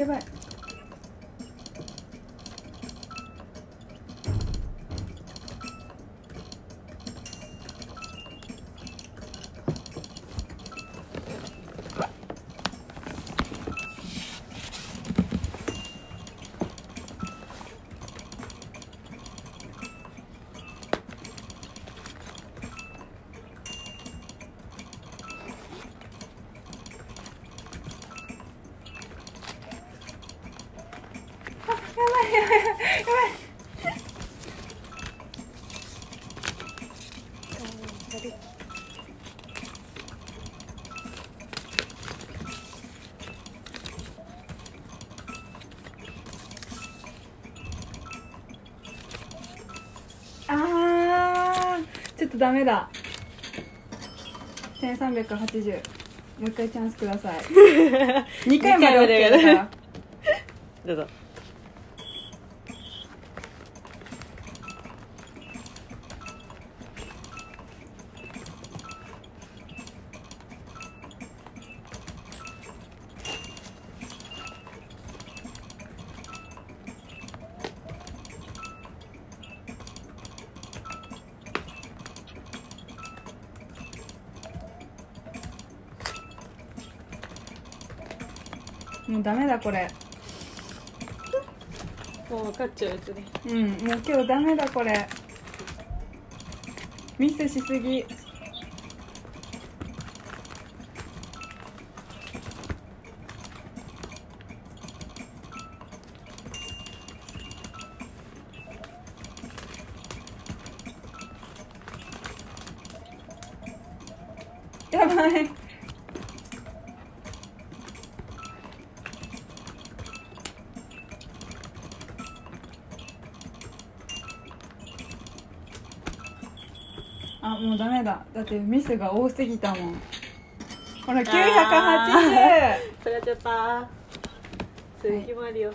やばい。ダメだ。1380もう一回チャンスください。2回まで OK だ。から どうぞダメだこれ。もう分かっちゃうやつね。うんもう今日ダメだこれ。ミスしすぎだだってミスが多すぎたもん。ほら980それはちょっと続きもあるよ、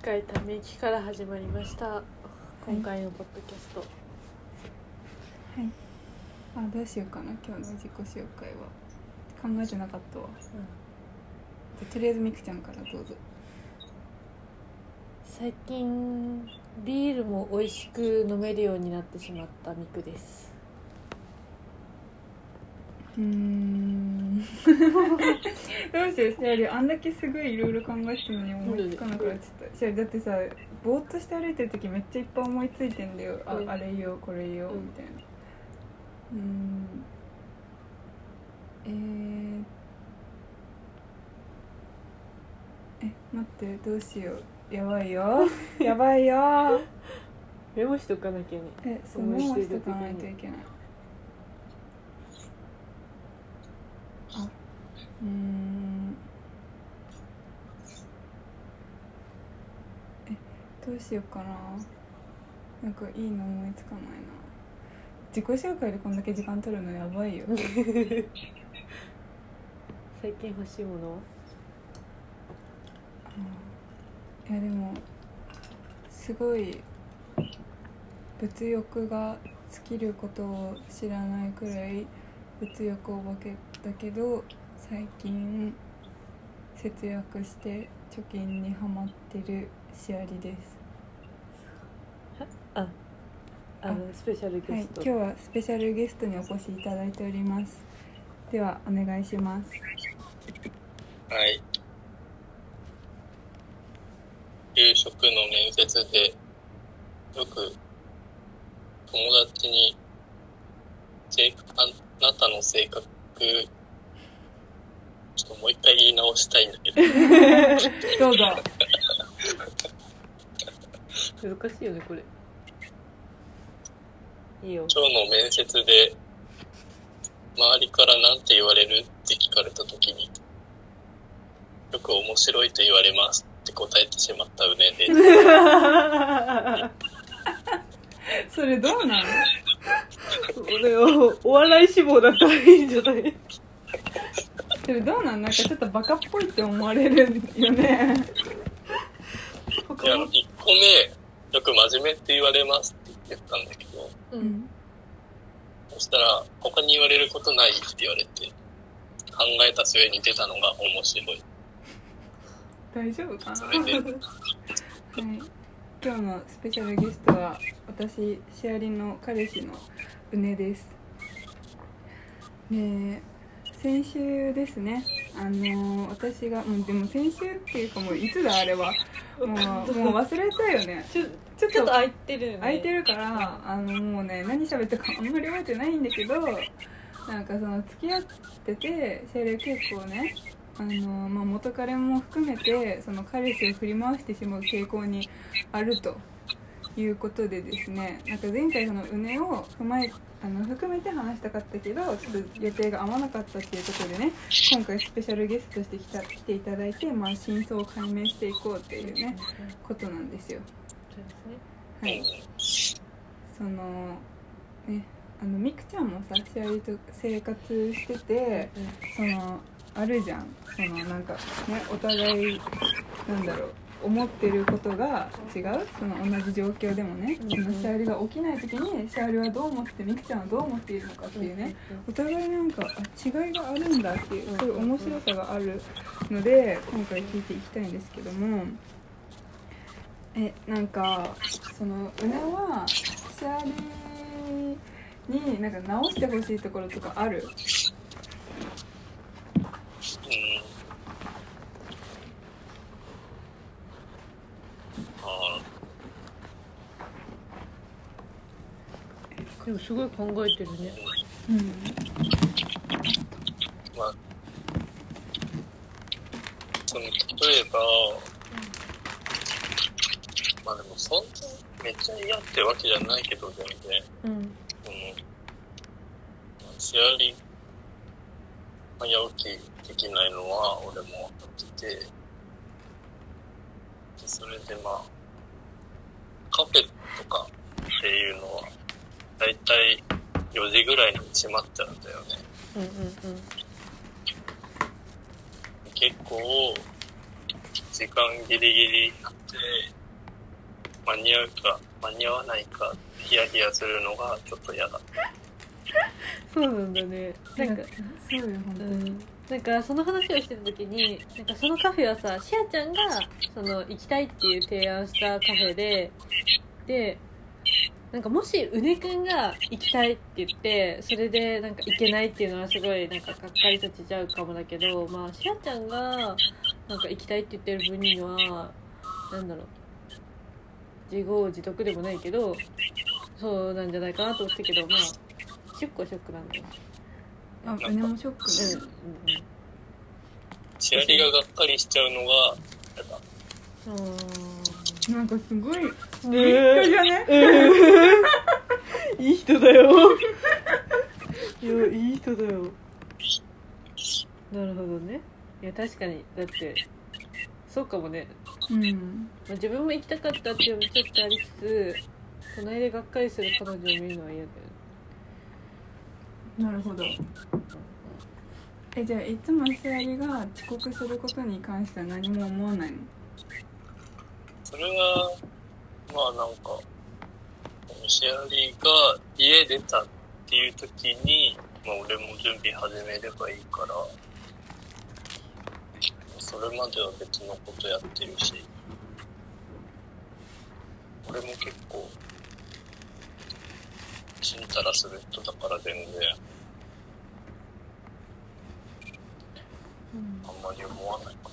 深いため息から始まりました。今回のポッドキャスト、あどうしようかな今日の自己紹介は。考えてなかったわ。でとりあえずみくちゃんからどうぞ最近ビールも美味しく飲めるようになってしまったミクです。うーん。どうしようシャリあんだけすごいいろいろ考えてたのに思いつかなくなっちゃった。シャリだってさぼーっとして歩いてる時めっちゃいっぱい思いついてんだよ。あうん。あれ言おうこれ言おううん。みたいな。うーん。えー、え待ってどうしようやばいよ。やばいよ。メモしとかなきゃね。えそうメモしたとかないといけない。あうーん。えどうしようかな。なんかいいの思いつかないな。自己紹介でこんだけ時間取るのやばいよ。最近欲しいもの？いやでもすごい物欲が尽きることを知らないくらい物欲お化けだけど最近節約して貯金にはまってるシアリです。ああのスペシャルはいゲスト、今日はスペシャルゲストにお越しいただいております。ではお願いします。はい。給食の面接で、よく友達に、性格ああなたの性格、ちょっともう一回言い直したいんだけど、どうぞ難しいよねこれ。いいよ。今日の面接で、周りから何て言われる？って聞かれたときに、よく面白いと言われますって答えてしまったうねで、それどうなの？俺はお笑い志望だったらいいんじゃない？それどうなんなんかちょっとバカっぽいって思われるよね。いや、1個目、よく真面目って言われますって言ったんだけど、ううん。んそしたら、他に言われることないって言われて、えた末に出たのが面白い。大丈夫かな？はい、今日のスペシャルゲストは私シェアリンの彼氏のうねです。で先週ですね。あのー私がもうでも先週っていうかもういつだあれは。もう もう忘れたよね。ちょちょっと空いてるよね。空いてるからあのもうね何喋ったかあんまり覚えてないんだけどなんかその付き合っててシェリは結構ねあの、まあ、元彼も含めてその彼氏を振り回してしまう傾向にあるということでですねなんか前回そのうねを踏まえあの含めて話したかったけどちょっと予定が合わなかったっていうことでね今回スペシャルゲストとして来た来ていただいて、まあ、真相を解明していこうっていうねことなんですよ。はい。そのねあのみくちゃんもさシェアリと生活しててそのあるじゃん。そのなんかねお互いなんだろう思ってることが違う？その同じ状況でもねそのシェアリが起きない時にシェアリはどう思っててみくちゃんはどう思っているのかっていうね。お互いなんかあ違いがあるんだっていうそういう面白さがあるので今回聞いていきたいんですけども。えなんかそのうねはシェアリになんか直してほしいところとかある？でもすごい考えてるね。うん。ーまあ、その、例えば、まあでもそんなめっちゃ嫌ってわけじゃないけど、全然。うん。その、まあシェアリン、早起きできないのは俺も分かってて、でそれでまあ、カフェとかっていうのは、だいたい4時ぐらいに閉まっちゃうんだよね。うんうん結構、時間ギリギリになって、間に合うか、間に合わないか、ヒヤヒヤするのがちょっと嫌だった。そうなんだね。なんかそうよ本当うに、ん。なんかその話をしてた時になんかそのカフェはさシアちゃんがその行きたいっていう提案したカフェででなんかもしうねくんが行きたいって言ってそれでなんか行けないっていうのはすごいなんかがっかりさせちゃうかもだけどまあシアちゃんがなんか行きたいって言ってる分にはなんだろう。自業自得でもないけどそうなんじゃないかなと思ったけどまあショックはショックなんだよ。あうねもショックね、うんうんうん。シェアリががっかりしちゃうのが。うんなんかすごいね立派じゃね？いい人だよ。いやいい人だよ。なるほどね。いや確かに。だってそうかもね、うん。まあ、自分も行きたかったっていうのもちょっとありつつ隣でがっかりする彼女を見るのは嫌だよなるほど。えじゃあいつもシェアリが遅刻することに関しては何も思わないの？それは、まあなんか、シェアリが家出たっていう時に、まあ俺も準備始めればいいから、それまでは別のことやってるし、俺も結構、ちんたらする人だから全然、あんまり思わないか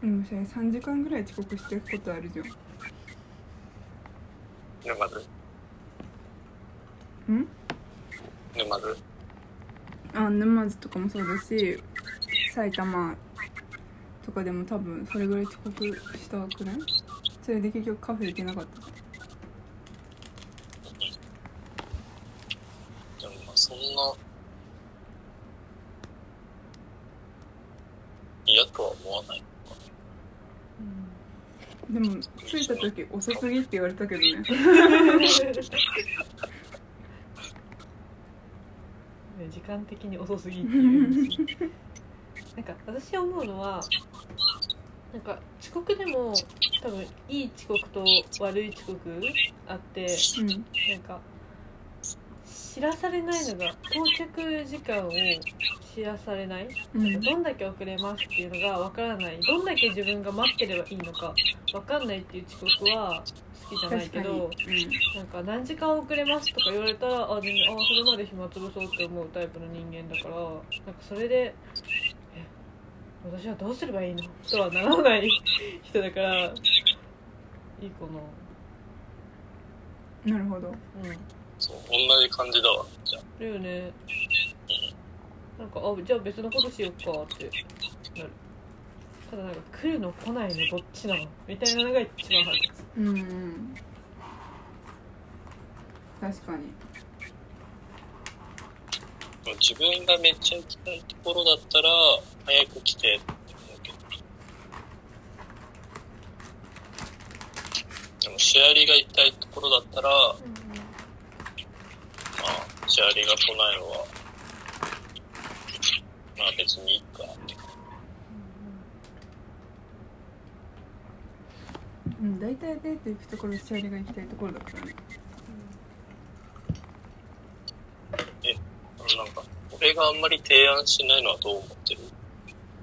でもそれ3時間ぐらい遅刻してることあるじゃん。な。沼津？ん？沼津？あ沼津とかもそうだし埼玉とかでも多分それぐらい遅刻したくない？それで結局カフェ行けなかったでもまあそんな、嫌とは思わない。でも着いた時遅すぎって言われたけど ね。時間的に遅すぎっていう。なんか私思うのはなんか遅刻でも多分いい遅刻と悪い遅刻あってうん。なんか知らされないのが到着時間を知らされない、うん。どんだけ遅れますっていうのがわからない。どんだけ自分が待ってればいいのかわかんないっていう遅刻は好きじゃないけどなんか何時間遅れますとか言われたらあ全然あそれまで暇つぶそうって思うタイプの人間だからなんかそれでえ私はどうすればいいの？とはならない人だからいいかうん、なるほど。なうん。そう、同じ感じだわ。じゃあ。だよねなんかあじゃあ別のことしよっかってなるただなんか来るの来ないのどっちなのみたいなのが一番腹立つうんうん確かに自分がめっちゃ行きたいところだったら、早く来てって思うけど。でも、シェアリが行きたいところだったら、まあ、シェアリが来ないのは、まあ別にいいかって。うん大体デート行くところシャリが行きたいところだからね。なんか、俺があんまり提案しないのはどう思ってる？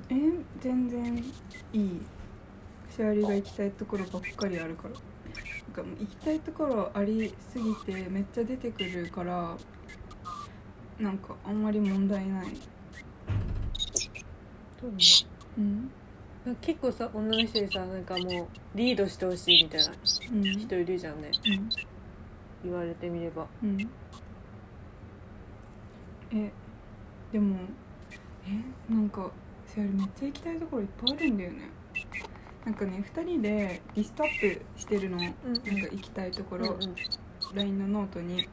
え全然いい。シャリが行きたいところばっかりあるから。なんか行きたいところありすぎてめっちゃ出てくるからなんかあんまり問題ない。うんなん。か結構さ女の人にさなんかもうリードしてほしいみたいなうん。人いるじゃんね。うん。言われてみれば。うん。えでもえなんかシャリめっちゃ行きたいところいっぱいあるんだよね。なんかね2人でリストアップしてるのなんか行きたいところ、LINE のノートに、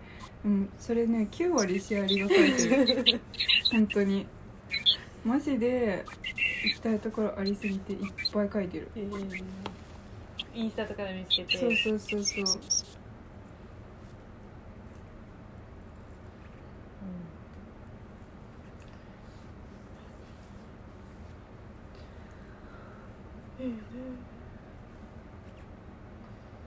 うん、それね9割シェアリが書いてる。本当に。マジで行きたいところありすぎていっぱい書いてる。えーインスタとかで見つけて。そうそうそうそう。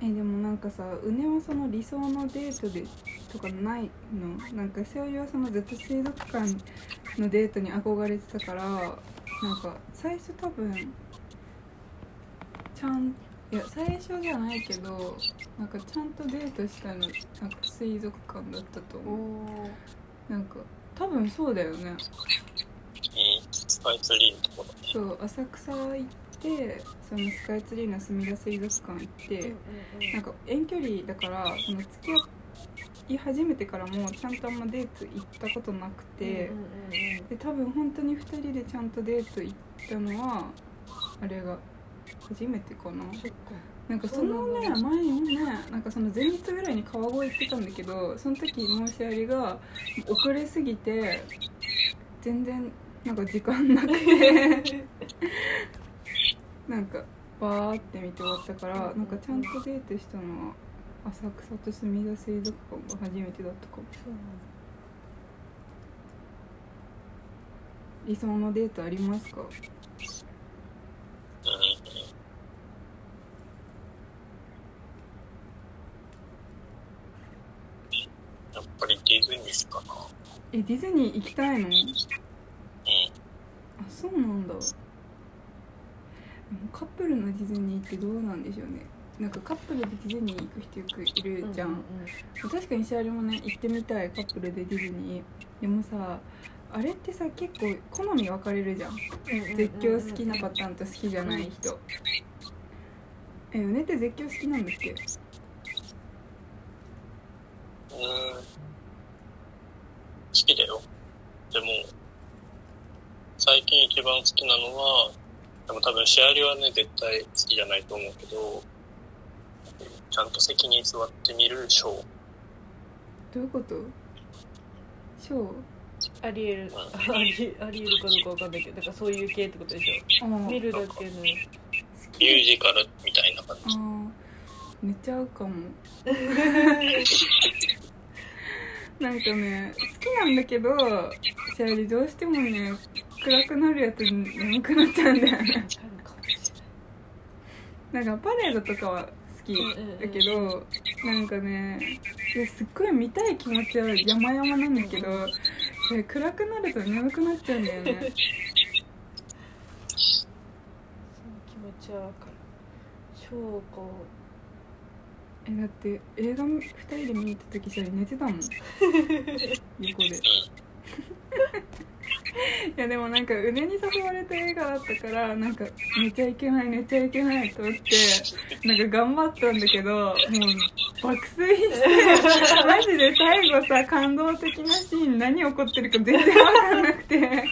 えでもなんかさうねはその理想のデートでとかないの？なんかしおりはそのずっと水族館のデートに憧れてたからなんか最初多分ちゃんいや最初じゃないけどなんかちゃんとデートしたのなんか水族館だったとお思う。ー。なんか多分そうだよね。うん、スカイツリーのところ。そう浅草行ってそのスカイツリーのすみだ水族館行って、なんか遠距離だからその付き合い始めてからもちゃんとあんまデート行ったことなくて、うんうんうんで多分本当に2人でちゃんとデート行ったのはあれが初めてかな。そっか。なんかそのね前にもねなんかその前日ぐらいに川越行ってたんだけどその時申し上げが遅れすぎて全然なんか時間なくて なんかバーって見て終わったからなんかちゃんとデートしたのは浅草とすみだ水族館が初めてだったかもそうなんだ理想のデートありますか？うんやっぱりディズニーかな。えディズニー行きたいの？うん。あそうなんだ。カップルのディズニーってどうなんでしょうねなんかカップルでディズニー行く人よくいるじゃん、うう確かにシャリもね行ってみたいカップルでディズニー。でもさあれってさ結構好み分かれるじゃん。うん絶叫好きなパターンと好きじゃない人。えうねって絶叫好きなんだっけ？うん。好きだよ。でも、最近一番好きなのは、でも多分シェアリはね、絶対好きじゃないと思うけど、ちゃんと席に座ってみるショー。どういうこと？ショー？ありえる。あ。りありえるかどうかわかんないけどだからそういう系ってことでしあょ見るだけの。好ミきュージカルみたいな感じ。あーめっちゃ合うかも。なんかね好きなんだけどシャリどうしてもね暗くなるやつに眠くなっちゃうんだよね。なんかパレードとかは好きだけどなんかねすっごい見たい気持ちは山々なんだけどそれ暗くなると眠くなっちゃうんだよね。その気持ちはわかる。翔子。えだって映画2人で見に行った時さ寝てたもん。横で いやでもなんかうねに誘われた映画だったからなんか寝ちゃいけない寝ちゃいけないと思ってなんか頑張ったんだけどもう爆睡してマジで最後さ感動的なシーン何起こってるか全然分かんなくて。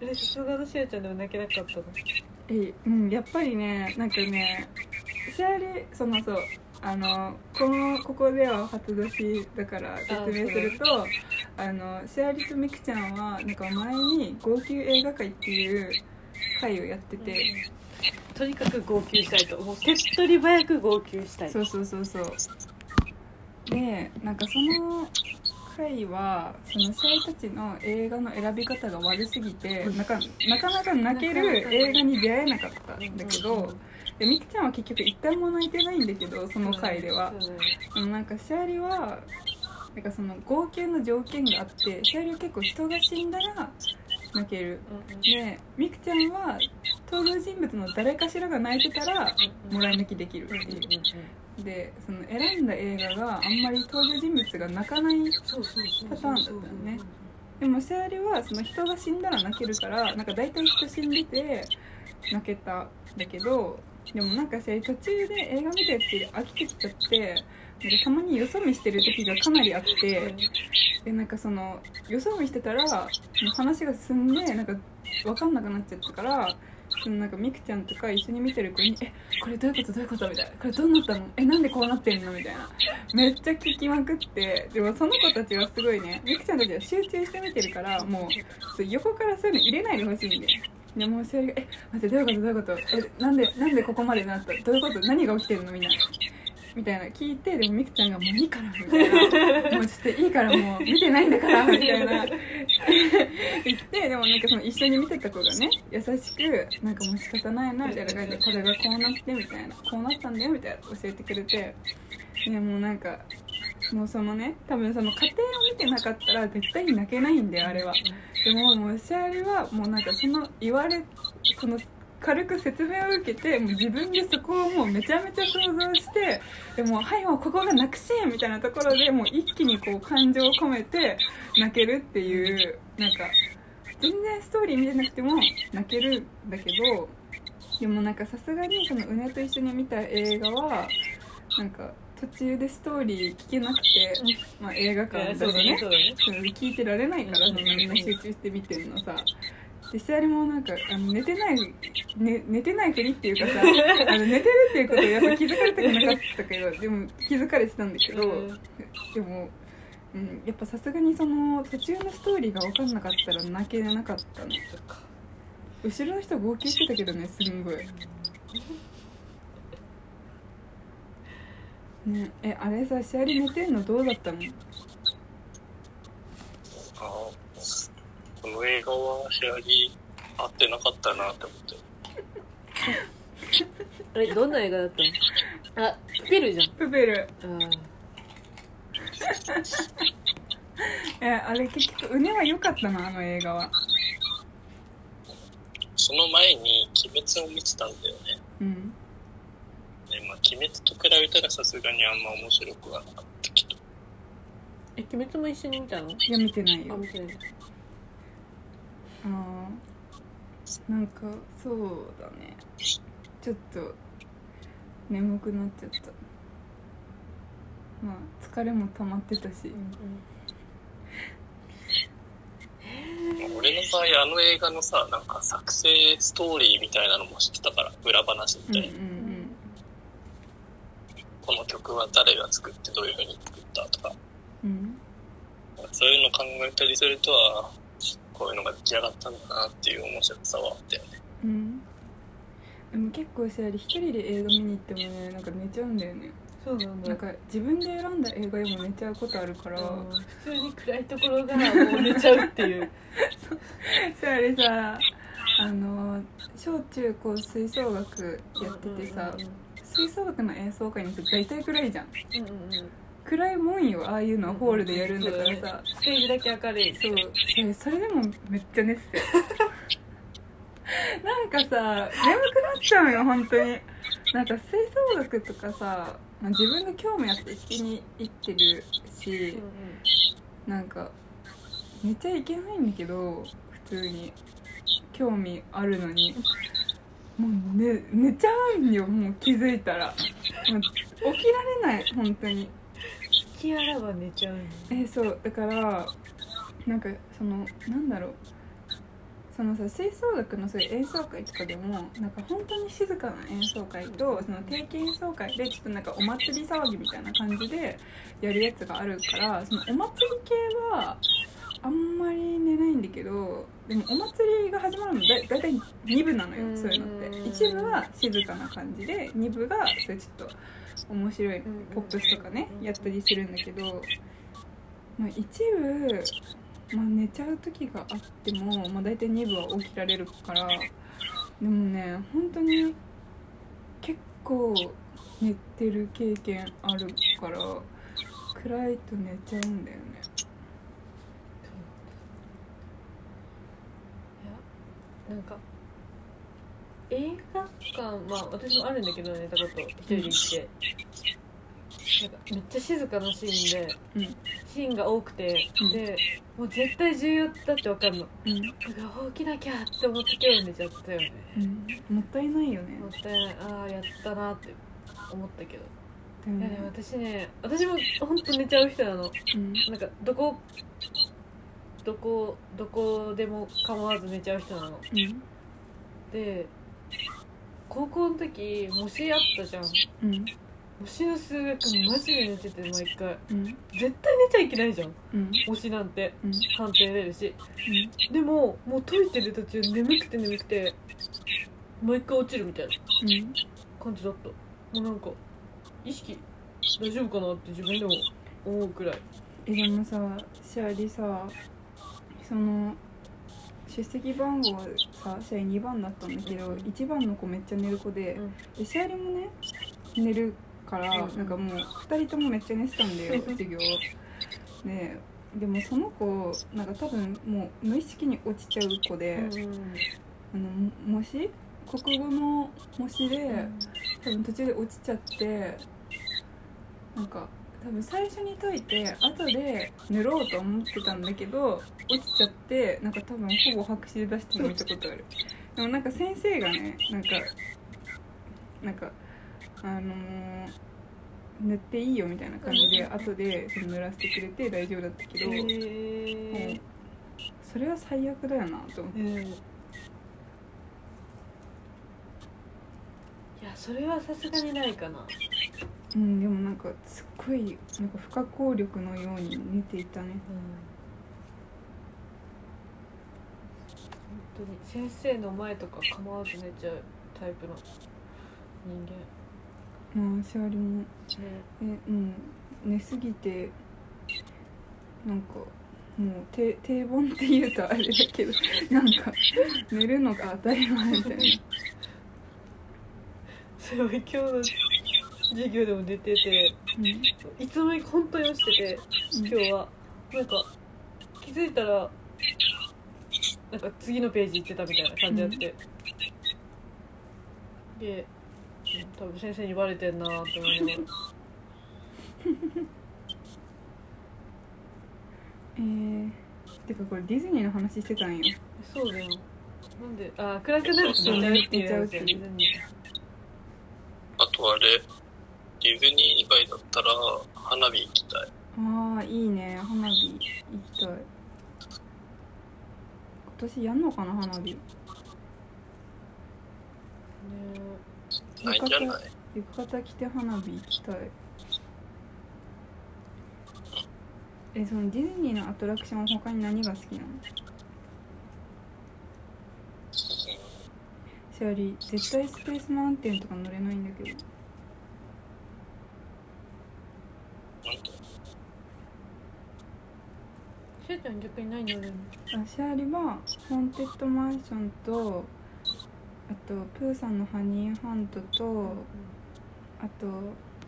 えさすがのしおちゃんでも泣けなかったの。えうんやっぱりねなんかねシャーリーそのそうあのこのここでは初出しだから説明するとあのシャーリーとミクちゃんはなんか前に号泣映画会っていう会をやってて、とにかく号泣したいと。もう手っ取り早く号泣したい。そうそうそうそう。でなんかその回はそのシャイたちの映画の選び方が悪すぎてなかなかなか泣ける映画に出会えなかったんだけどでみくちゃんは結局一回も泣いてないんだけどその回では。そうねでもなんかシャーリはなんかその号泣の条件があってシャーリは結構人が死んだら泣ける。でみくちゃんは登場人物の誰かしらが泣いてたらもらい泣きできるっていうでその選んだ映画があんまり登場人物が泣かないパターンだったよね。でもシャーリはその人が死んだら泣けるからなんか大体人死んでて泣けたんだけどでもなんかシャーリ途中で映画見たやつで飽きてきちゃってなんかたまによそ見してる時がかなりあってでなんかそのよそ見してたら話が進んでなんか分かんなくなっちゃったからそのなんかみくちゃんとか一緒に見てる子に「えこれどういうこと？どういうこと?」みたいな「これどうなったのえなんでこうなってんの?」みたいな。めっちゃ聞きまくって。でもその子たちはすごいねみくちゃんたちは集中して見てるからもうそう横からそういうの入れないでほしいんで。でもうしおりが「え待ってどういうこと？どういうことえなんでなんでここまでなったどういうこと？何が起きてるの？みんな」みたいな聞いてでもみくちゃんが「もういいから」みたいな「もうちょっといいからもう見てないんだから」みたいな。言ってでもなんかその一緒に見てた子がね優しく「なんかもう仕方ないな」みたいな感じで「これがこうなって」みたいな「こうなったんだよ」みたいな教えてくれて。でもうなんかもうそのね多分その家庭を見てなかったら絶対に泣けないんだよあれは。でももうシャーリはもうなんかその言われその軽く説明を受けてもう自分でそこをもうめちゃめちゃ想像してでもうはいもうここが泣くシーンみたいなところでもう一気にこう感情を込めて泣けるっていうなんか全然ストーリー見てなくても泣けるんだけどでもなんかさすがにそのうねと一緒に見た映画はなんか途中でストーリー聞けなくて、まあ、映画館だしね。ねそれ聞いてられないからうんそんな集中して見てるのさでシアリもなんかあの寝てない、ね、寝てないふりっていうかさ あの寝てるっていうことをやっぱ気づかれたくなかったけどでも気づかれてたんだけど、うん。でも、うん、やっぱさすがにその途中のストーリーが分かんなかったら泣けなかったの後ろの人号泣してたけどねすんごい。ねえあれさシアリ寝てんのどうだったのあこの映画はシェアリー合ってなかったなって思って。あれどんな映画だったの？あプペルじゃん。プペル。あ えあれ結局うねは良かったなあの映画は。その前に鬼滅を見てたんだよね。うん。でまあ、鬼滅と比べたらさすがにあんま面白くはなかったけど。え鬼滅も一緒に見たの？いや見てないあよ見てないあーなんかそうだね。ちょっと眠くなっちゃった。まあ疲れも溜まってたし俺の場合、あの映画のさ、なんか作成ストーリーみたいなのも知ってたから、裏話うんうんみたいな。この曲は誰が作ってどういう風に作ったとか、うん。そういうの考えたりするとは、こういうのが出来上がったんだなっていう面白さはあったよね。うん。うんでも結構さ一人で映画見に行ってもねなんか寝ちゃうんだよね。そうなんだなんか自分で選んだ映画でも寝ちゃうことあるから。うん。普通に暗いところがもう寝ちゃうっていう。さあれさあの小中高吹奏楽やっててさ吹奏楽の演奏会にさ大体暗いじゃん。うんうんうん暗いもんよああいうのはホールでやるんだからさ。ステージだけ明るい。そう。そ れそれでもめっちゃ寝ててなんかさ眠くなっちゃうよ本当に。なんか吹奏楽とかさまあ自分が興味あって弾きに行ってるしうんなんか寝ちゃいけないんだけど普通に。興味あるのに。もう寝寝ちゃうんよもう気づいたら。もう起きられない本当に。引きあらば寝ちゃうえそう。だからなんかそのなんだろう。そのさ吹奏楽のそういう演奏会とかでもなんか本当に静かな演奏会とその定期演奏会でちょっとなんかお祭り騒ぎみたいな感じでやるやつがあるからそのお祭り系はあんまり寝ないんだけどでもお祭りが始まるのだだいたい2部なのよそういうのって。うん1部は静かな感じで2部がそれちょっと面白いポップスとかねやったりするんだけど、まあ、一部、まあ、寝ちゃう時があっても、まあ、大体2部は起きられるからでもね本当に結構寝てる経験あるから暗いと寝ちゃうんだよねいやなんか映画館まあ私もあるんだけど寝たこと一人で行って。なんかめっちゃ静かなシーンでうん。シーンが多くて、うん。でもう絶対重要だって分かるの。うん、だから起きなきゃって思って今日寝ちゃったよね。うん、もったいないよね。もったいない。ああやったなって思ったけど。でもいやでも私ね私も本当寝ちゃう人なの。うん。なんかどこどこどこでも構わず寝ちゃう人なの。うん。で高校の時模試あったじゃん。うん。模試の数学マジで寝てて毎回。うん。絶対寝ちゃいけないじゃん。うん。模試なんて。うん。判定出るし。でももう解いてる途中眠くて眠くて毎回落ちるみたいな。うん。感じだった。もうなんか意識大丈夫かなって自分でも思うくらい。えでもさシャリさその出席番号さシャリ2番だったんだけどうん。1番の子めっちゃ寝る子でうん。でシャリもね寝るからうん。なんかもう2人ともめっちゃ寝てたんだよ授業。ででもその子なんか多分もう無意識に落ちちゃう子で、うんあのも模試国語の模試で、多分途中で落ちちゃってなんか多分最初に解いて後で塗ろうと思ってたんだけど落ちちゃってなんか多分ほぼ白紙で出してるの見たことある。でもなんか先生がねなんかなんかあのー塗っていいよみたいな感じで後でその塗らせてくれて大丈夫だったけど、へもうえそれは最悪だよなと思って。うん。いやそれはさすがにないかなうんでもなんかすっごいなんか不可抗力のように寝ていたね。うん本当に先生の前とか構わず寝ちゃうタイプの人間。まあシャリもねえうん寝すぎてなんかもう定定番って言うとあれだけどなんか寝るのが当たり前みたいな。それは今日の授業でも出ててうん。いつの間にか本当に落ちてて今日は。なんか気づいたらなんか次のページ行ってたみたいな感じだって、でうん。多分先生にバレてんなーって思いながら。えー、てかこれディズニーの話してたんよ。そうだよ。なんであー暗くなるとっちゃうっていう。あとあれ、ディズニー以外だったら花火行きたい。ああいいね。花火行きたい。今年やんのかな花火？ねないんじゃない？浴衣着て花火行きたい。えそのディズニーのアトラクション他に何が好きなの？シャーリー。絶対スペースマウンテンとか乗れないんだけどなんでしーちゃん逆に何乗るのあシャーリーはホーンテッドマンションとあとプーさんのハニーハントとあと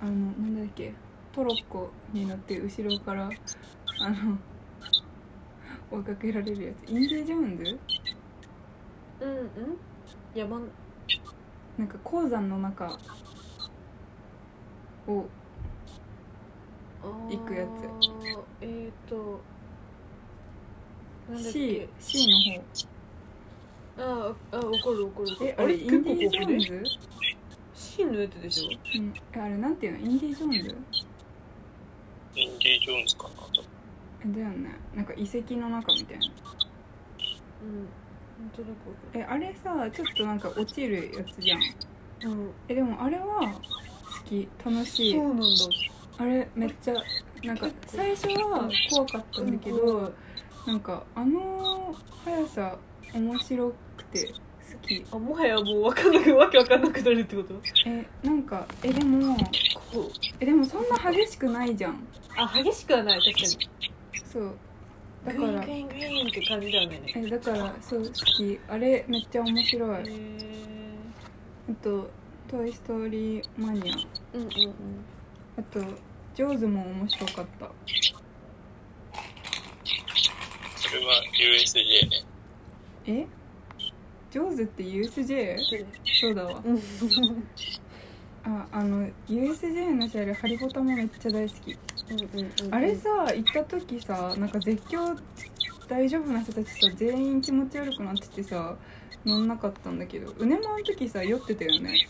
あのなんだっけトロッコに乗って後ろからあの 追いかけられるやつ。インディ・ジョーンズ？うんうん。山なんか鉱山の中を行くやつ。つえっ、ー、と C, け？C のああ怒る怒る。方えあれインディ・ジョーンズ？C のやつでしょ？うん。あれなんていうの？インディ・ジョーンズ？インディ・ジョーンズかなと。えだよね。なんか遺跡の中みたいな。うん。なんとなくわかえあれさちょっとなんか落ちるやつじゃん。るうん。えでもあれは好き。楽しい。そうなんだ。あれめっちゃなんか最初は怖かったんだけどなんかあの速さ面白くて好き。あもはやもうわかんなくわけわかんなくなるってこと？えなんかえでもこうえでもそんな激しくないじゃん。あ激しくはない確かに。そう。だグイーンからグイーングイーンって感じだよね。えだからそう好き。あれめっちゃ面白い。あへえと「トイ・ストーリー・マニア」うんうんうん。あと「ジョーズ」も面白かった。それは USJ ね。え？ジョーズって USJ? そうだわうんああの USJ のシャレハリポタもめっちゃ大好きうんうんあれさ行った時さなんか絶叫大丈夫な人たちさ全員気持ち悪くなっててさ乗んなかったんだけどうねもあの時さ酔ってたよね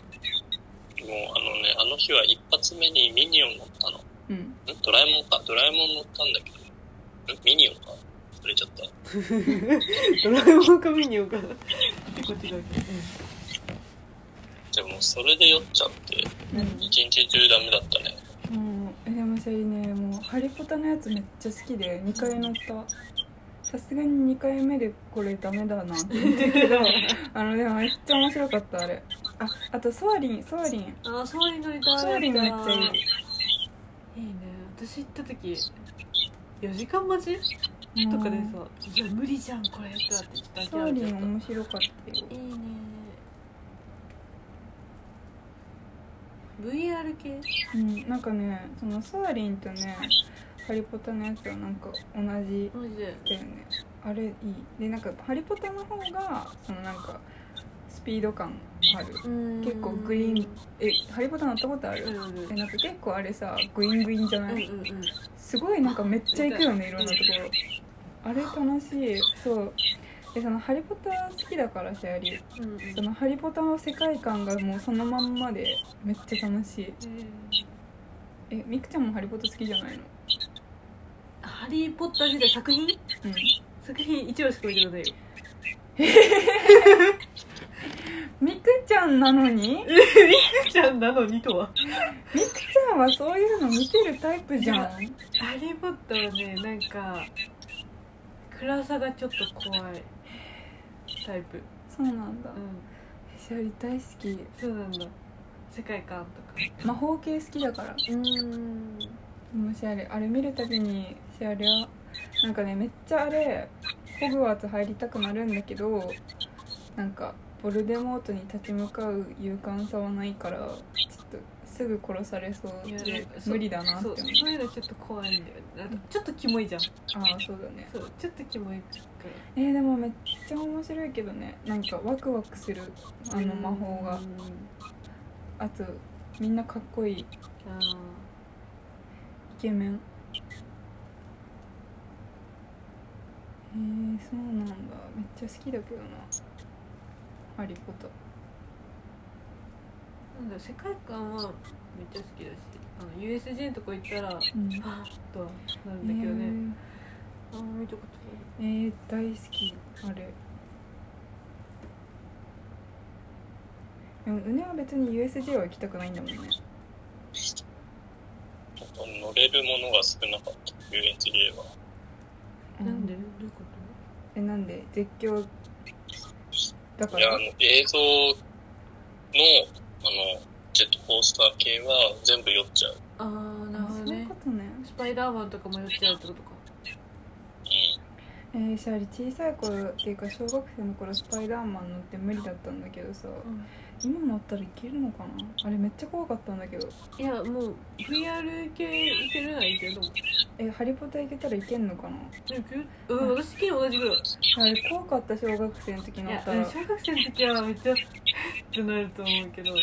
もうあのね、あの日は一発目にミニオン乗ったの。んうん？ドラえもんか。ドラえもん乗ったんだけど。ん？ミニオンか。忘れちゃった。ドラえもんかミニオンかな。結構違うけ。どでもそれで酔っちゃって、うん。一日中ダメだったね。もうえでもそれね。もうハリポタのやつめっちゃ好きで2回乗った。さすがに2回目でこれダメだな。って思ったけどあのでもめっちゃ面白かったあれ。ああとソアリンソアリン。あソアリン乗りたい。ソアリンめっちゃい。いいいね。私行った時4時間待ち？とかでさ「いや無理じゃんこれ」ってなってちょっとソアリン面白かったよ。いいね。VR 系？うんなんかねそのソアリンとねハリポタのやつはなんか同じマジで。だよね。あれいい。でなんかハリポタの方がそのなんかスピード感ある。結結構グイーンえハリポタ乗ったことある、うんうんえなんか結構あれさグイングインじゃない、うんうんうんすごいなんかめっちゃ行くよねいろんなところ。あれ楽しい。そう。でそのハリポタ好きだからさやりうんうん。そのハリポタの世界観がもうそのまんまでめっちゃ楽しい。えー。えみくちゃんもハリポタ好きじゃないの？ハリー・ポッター時代作品？うん。作品一話しか見てないよみくちゃんなのに？みくちゃんなのにとは？みくちゃんはそういうの見てるタイプじゃん。ハリー・ポッターはねなんか暗さがちょっと怖いタイプ。そうなんだ。うん。シャリ大好き。そうなんだ。世界観とか。魔法系好きだから。うん。もしあれあれ見るたびにシャリはなんかねめっちゃあれホグワーツ入りたくなるんだけどなんかボルデモートに立ち向かう勇敢さはないからちょっとすぐ殺されそうで無理だなって思そううそういうのちょっと怖いんだよちょっとキモいじゃん。ああそうだね。そうちょっとキモいかえー、でもめっちゃ面白いけどね。なんかワクワクする。あらの魔法が。うんあとみんなかっこいい。イあケメン。えー、そうなんだ。めっちゃ好きだけどなハリポター。なんだ世界観はめっちゃ好きだしあの USJ のとこ行ったらはうん。ぁとはなるんだけどね、あんま見たことえー、えー大好きあれ。でもうねは別に USJ は行きたくないんだもんね。乗れるものが少なかった。USJ は。ないなんで？どういうこえなんで？絶叫だかいや、あらの、映像の、あの、ジェットコースター系は全部酔っちゃう。とああなるほどそういうねことね。スパイダーマンとかもやっちゃうってことか。うえー、シャリ小さい頃っていうか小学生の頃スパイダーマン乗って無理だったんだけどさうん今乗ったらいけるのかな？あれめっちゃ怖かったんだけど。いやもう VR 系いけるならいけると思うえハリポタ行けたらいけんのかな？うん私昨日同じぐらい。あれ怖かった小学生の時いや乗ったら。小学生の時はめっちゃ ってなると思うけど。うん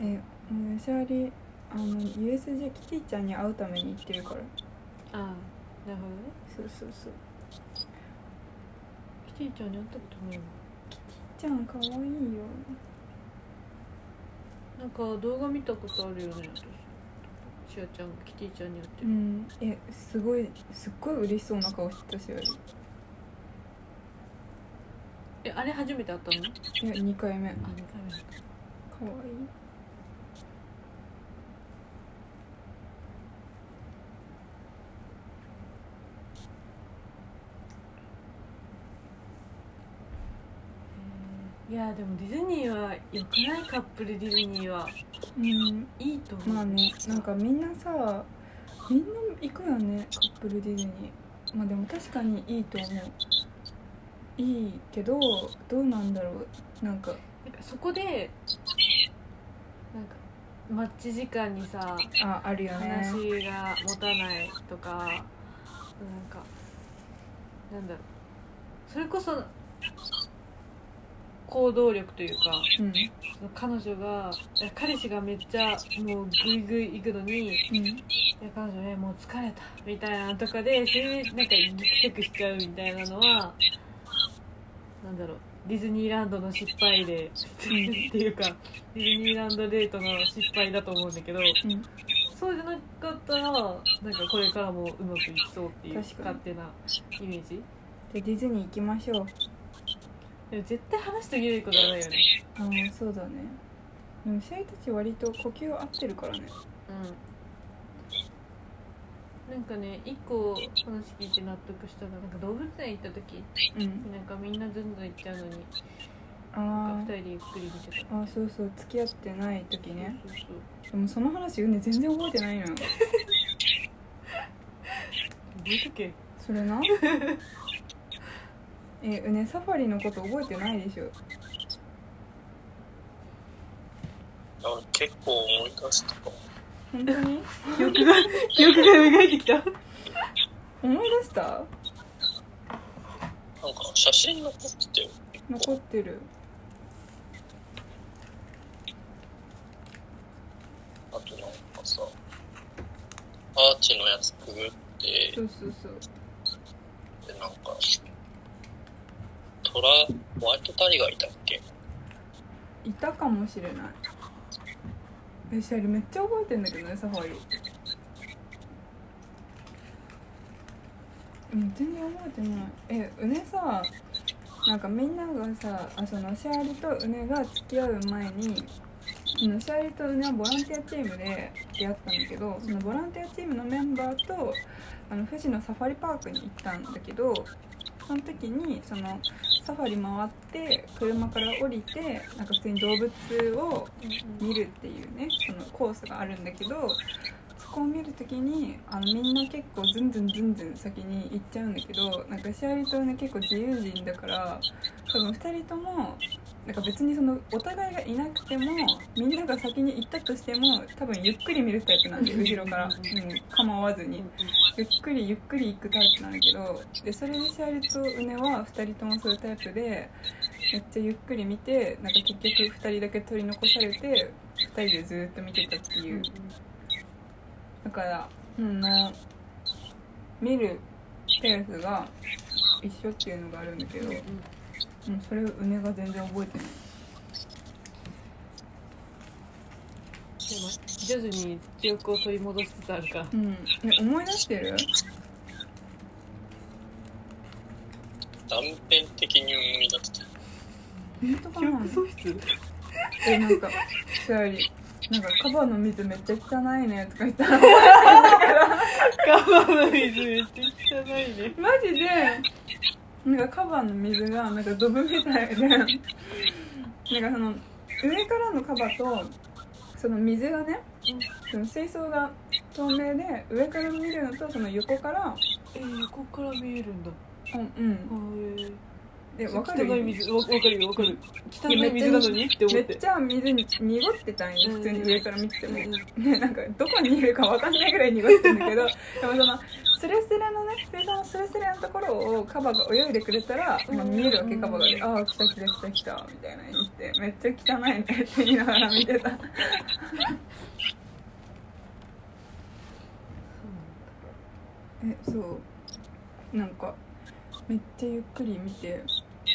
えもう吉有あの USJ キティちゃんに会うために行ってるから。ああなるほどね。そうそうそう。キティちゃんに会ったことないわキティちゃんかわいいよ。なんか動画見たことあるよね私。シアちゃんがキティちゃんに会ってる。うん。えすごいすっごい嬉しそうな顔してたしあれ。いえあれ初めて会ったの？や2回目。かあ二回目。だったわいいいやでもディズニーは良くないカップルディズニーは。うん。いいと思う。まあねなんかみんなさみんな行くよねカップルディズニー。まあでも確かにいいと思う。いいけどどうなんだろう。なんかなんかそこでなんかマッチ時間にさああるよね。話が持たないとかなんかなんだろう。それこそ行動力というかうん。彼女が彼氏がめっちゃもうグイグイ行くのにいうん。や彼女ねもう疲れたみたいなのとかでそれでなんかギクシャクしちゃうみたいなのはなんだろうディズニーランドの失敗でっていうかディズニーランドデートの失敗だと思うんだけどうん。そうじゃなかったらなんかこれからもうまくいきそうっていう勝手なイメージ？でディズニー行きましょうでも絶対話し途切れることはないよね。ああそうだね。でも生たち割と呼吸合ってるからね。うん。なんかね一個話聞いて納得したのがなんか動物園行った時。うん。なんかみんなずんずん行っちゃうのに。あなんか二人でゆっくり見てた。ああそうそう付き合ってない時ね。そうそうそう。でもその話ね全然覚えてないのよ。覚えとけそれな？えねサファリのこと覚えてないでしょ。あ結構思い出した。かも。本当に？記憶が記憶が蘇ってきた。思い出した？なんか写真残っててよ。残ってる。あとなんかさ、アーチのやつくぐって、そうそうそう。でなんか、トラ、ホワイトタイガーいたっけ？いたかもしれない。えシャリめっちゃ覚えてんだけどねサファリ。全然覚えてない。えうねさなんかみんながさあそのシャーリとうねが付き合う前にそのシャーリとうねはボランティアチームで出会ったんだけどそのボランティアチームのメンバーとあの富士のサファリパークに行ったんだけどその時にそのサファリ回って車から降りてなんか普通に動物を見るっていうねそのコースがあるんだけどそこを見るときにあのみんな結構ズンズンズンズン先に行っちゃうんだけどなんかシアリとね結構自由人だから多分2人ともなんか別にそのお互いがいなくてもみんなが先に行ったとしても多分ゆっくり見るタイプなんで後ろから、うん、構わずに。ゆっくりゆっくり行くタイプなんだけどでそれでシアリとウネは2人ともそういうタイプでめっちゃゆっくり見てなんか結局2人だけ取り残されて2人でずっと見てたっていう。だからうんな見るペースが一緒っていうのがあるんだけど、う、それウネが全然覚えてない。徐々に記憶を取り戻しつつあるか。らうん。え思い出してる？断片的に思い出して本当か記な憶喪失？えなんかシアリなんかカバの水めっちゃ汚いねとか言ったら。カバの水めっちゃ汚いね。マジで？なんかカバーの水がなんかドブみたいで。なんかその上からのカバとその水がねその水槽が透明で上から見るのとその横からえー、横から見えるんだ。うん、うん、へええわかる？汚い水わわかるよわかる。汚い水なのに？って思めって。っちゃ水に濁ってたんようん普通に上から見てても、うん。ね、なんかどこにいるかわかんないぐらい濁ってるんだけど でもそのスレスレのね水槽のスレスレのところをカバが泳いでくれたら、まあ、見えるわけカバが。で「ああ来た来た来た来た」みたいな言って「めっちゃ汚いね」って言いながら見てたえそう。なんかめっちゃゆっくり見て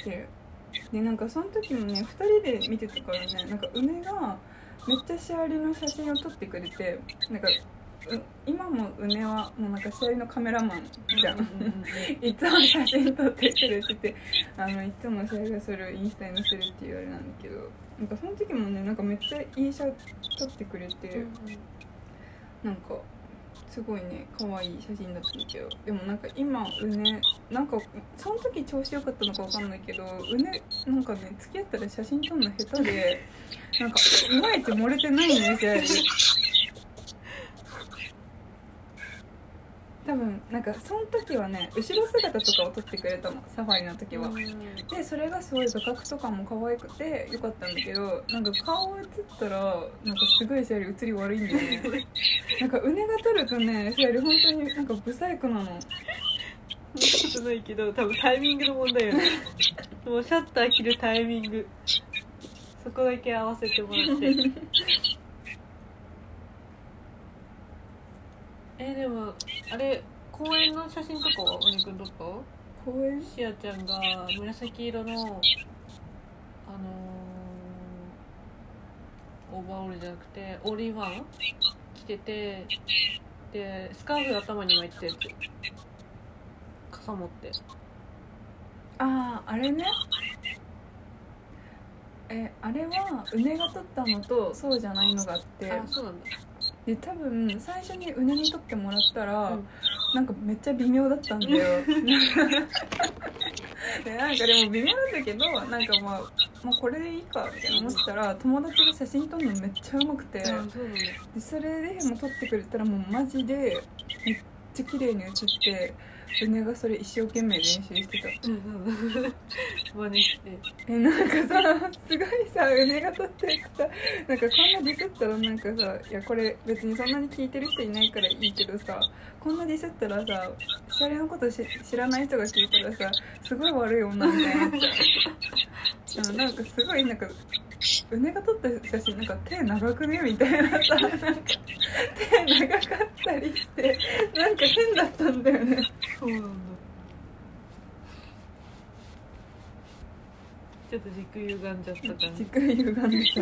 てでなんかその時もね2人で見てたからねなんか梅がめっちゃシャーリの写真を撮ってくれてなんかう今も梅はもうなんかシャーリのカメラマンじゃんいつも写真撮ってくれててあのいつもシャーリがそれをインスタに載せるっていうあれなんだけどなんかその時もねなんかめっちゃいい写撮ってくれて、なんかすごいね可愛い写真だったんだけど。でもなんか今うねなんかその時調子良かったのかわかんないけどうねなんかね付き合ったら写真撮るの下手でなんかいまいち漏れてないんですよ多分なんかその時はね後ろ姿とかを撮ってくれたのサファリの時は。でそれがすごい画角とかも可愛くてよかったんだけどなんか顔映ったらなんかすごいシャリ映り悪いんだよね。なんかうねが撮るとねシャリ本当になんかブサイクなの。そんなことないけど多分タイミングの問題よね。もうシャッター切るタイミング。そこだけ合わせてもらってえでもあれ公園の写真とかはお肉撮った公園？シアちゃんが紫色のあのー、オーバーオールじゃなくてオールイン？ワン着ててでスカーフ頭に巻いてたやつ傘持って。あああれね。えあれはうねが撮ったのとそうじゃないのがあって。あそうなんだで多分最初にうねに撮ってもらったら、うん。なんかめっちゃ微妙だったんだよ。でなんかでも微妙だったけどなんかまあもうこれでいいかみたいな思ってたら友達が写真撮るのめっちゃうまくて、あそうなんだでそれでもう撮ってくれたらもうマジでめっちゃ綺麗に写ってうねがそれ一生懸命練習してた。うんうん。真似して。えなんかさすごいさうねが撮ったやつさなんかこんなディスったらなんかさいやこれ別にそんなに聞いてる人いないからいいけどさこんなディスったらさシャレのことし知らない人が聞いたらさすごい悪い女みたいになっちゃう。でもなんかすごいなんかうねが撮った写真なんか手長くねみたいなさなんか手長かったりしてなんか変だったんだよね。そうなんだちょっと軸歪んじゃった感じ。軸歪んでた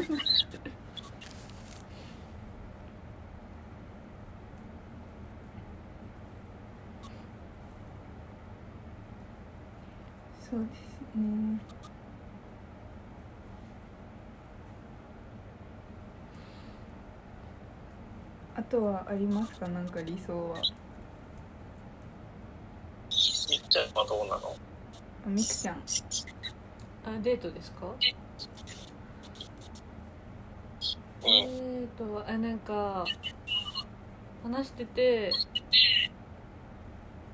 そうですね。あとはありますか？なんか理想は。みっちゃんはどうなの？あみくちゃん。あデートですか？うえん。ーとあなんか話してて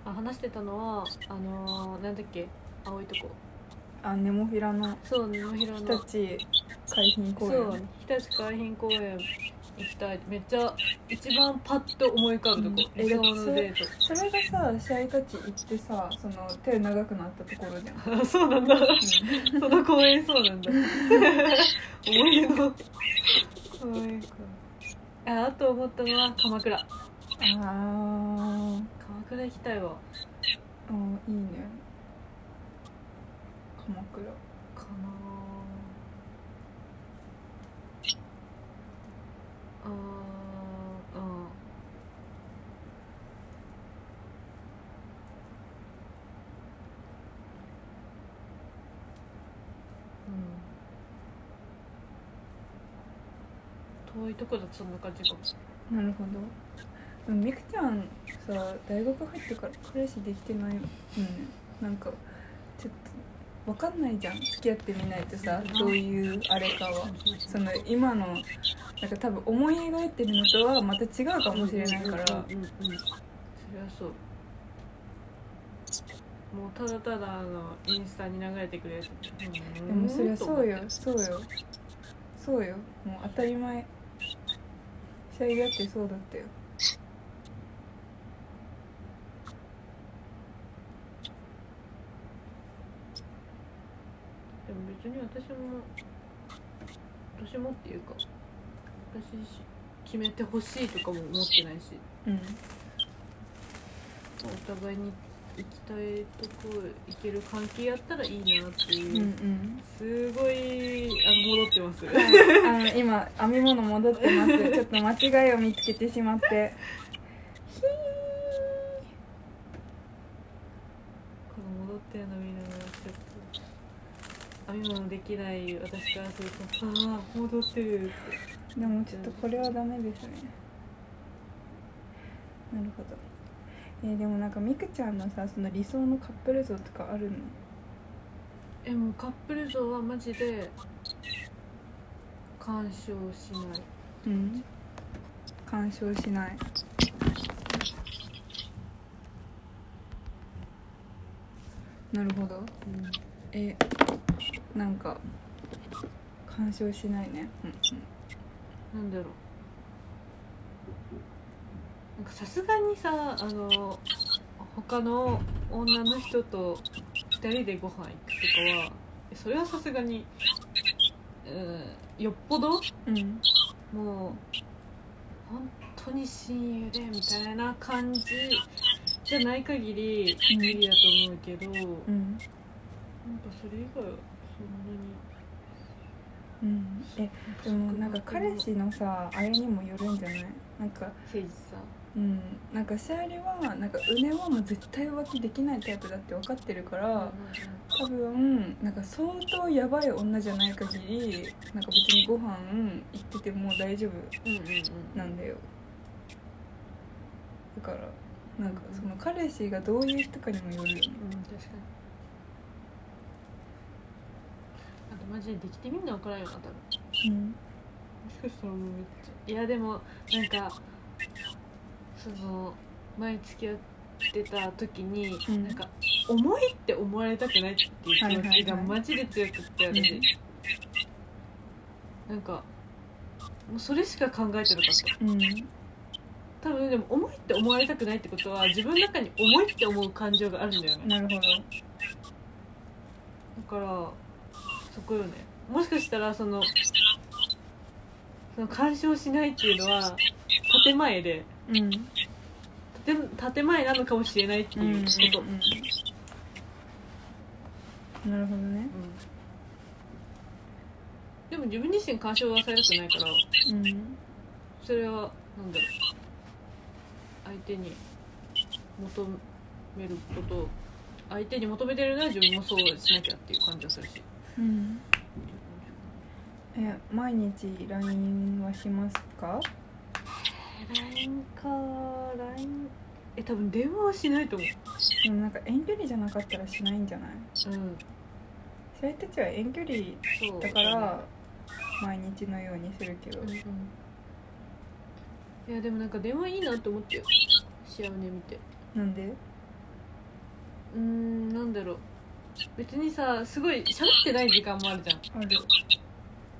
あ話してたのはあのー、なんだっけ？青いとこ。あネモフィラのそうネモフィラ日の立海浜公そう園日立海浜公園行きたい。めっちゃ一番パッと思い浮かぶとこ、うん。理想のデーそれがさ試合たち行ってさその手長くなったところじゃん、ト あそうなんだ。その公園そうなんだ。思い出の。公園かああと思ったのは鎌倉。ああ鎌倉行きたいわ。あいいね鎌倉かな。あーうんうん。遠いとこだとそんな感じかも。なるほど。みくちゃんさ大学入ってから彼氏できてないよね。なんかとわかんないじゃん。付き合ってみないとさどういうあれかは。その今のなんか多分思い描いてるのとはまた違うかもしれないから。うんうんうんうん。それはそう。もうただただあのインスタに流れてくるやつでもそりゃそうよ。そうよ。そうよ。もう当たり前。試合だってそうだったよでも別に私も私もっていうか私し決めてほしいとかも思ってないし。うん。お互いに行きたいとこ行ける関係やったらいいなっていう、うんうん。すごいあの戻ってます。あの今編み物戻ってます。ちょっと間違いを見つけてしまって。ひこの戻ってるの見編み物できない私からするとああ戻ってるってーでもちょっとこれはダメですね。なるほど。えーでもなんかみくちゃんのさその理想のカップル像とかあるの？えもうカップル像はマジで干渉しない。うん。干渉しない。なるほど。えなんか干渉しないね。うんなんだろう。なんかさすがにさあの他の女の人と2人でご飯行くとかはそれはさすがに、うん、よっぽどうん。うんもう本当に親友でみたいな感じじゃない限り無理だと思うけど、なん。かうん。それ以外はうん。えでもなんか彼氏のさあれにもよるんじゃない？なんか誠実さうんなんかシャーリはなんかうねはもう絶対浮気できないタイプだって分かってるから多分なんか相当やばい女じゃない限りなんか別にご飯行ってても大丈夫なんだよ。だからなんかその彼氏がどういう人かにもよるよね。うん確かにあとマジでできてみんな分からんよな多分。うん。もしかしたらもうめっちゃいやでもなんかその前付き合ってた時に、うん。なんか重いって思われたくないっていう気持ちがマジで強くって私、うん。なんかもうそれしか考えてなかった。うん。多分でも重いって思われたくないってことは自分の中に重いって思う感情があるんだよね。なるほど。だからそこよね。もしかしたらそのその干渉しないっていうのは建前で。うん。建建前なのかもしれないっていうこと、うんうん。うんなるほどね。でも自分自身干渉はされたくないから。うんそれはなんだろう相手に求めること相手に求めてるなら自分もそうしなきゃっていう感じはするしうん。え毎日 LINE はしますか？LINE か。LINE え多分電話はしないと思う。でもなんか遠距離じゃなかったらしないんじゃない？うん。それたちは遠距離だから毎日のようにするけど。うんうん。いやでもなんか電話いいなって思ってよ幸ね見て。なんで？うーんなんだろう別にさすごい喋ってない時間もあるじゃん。ある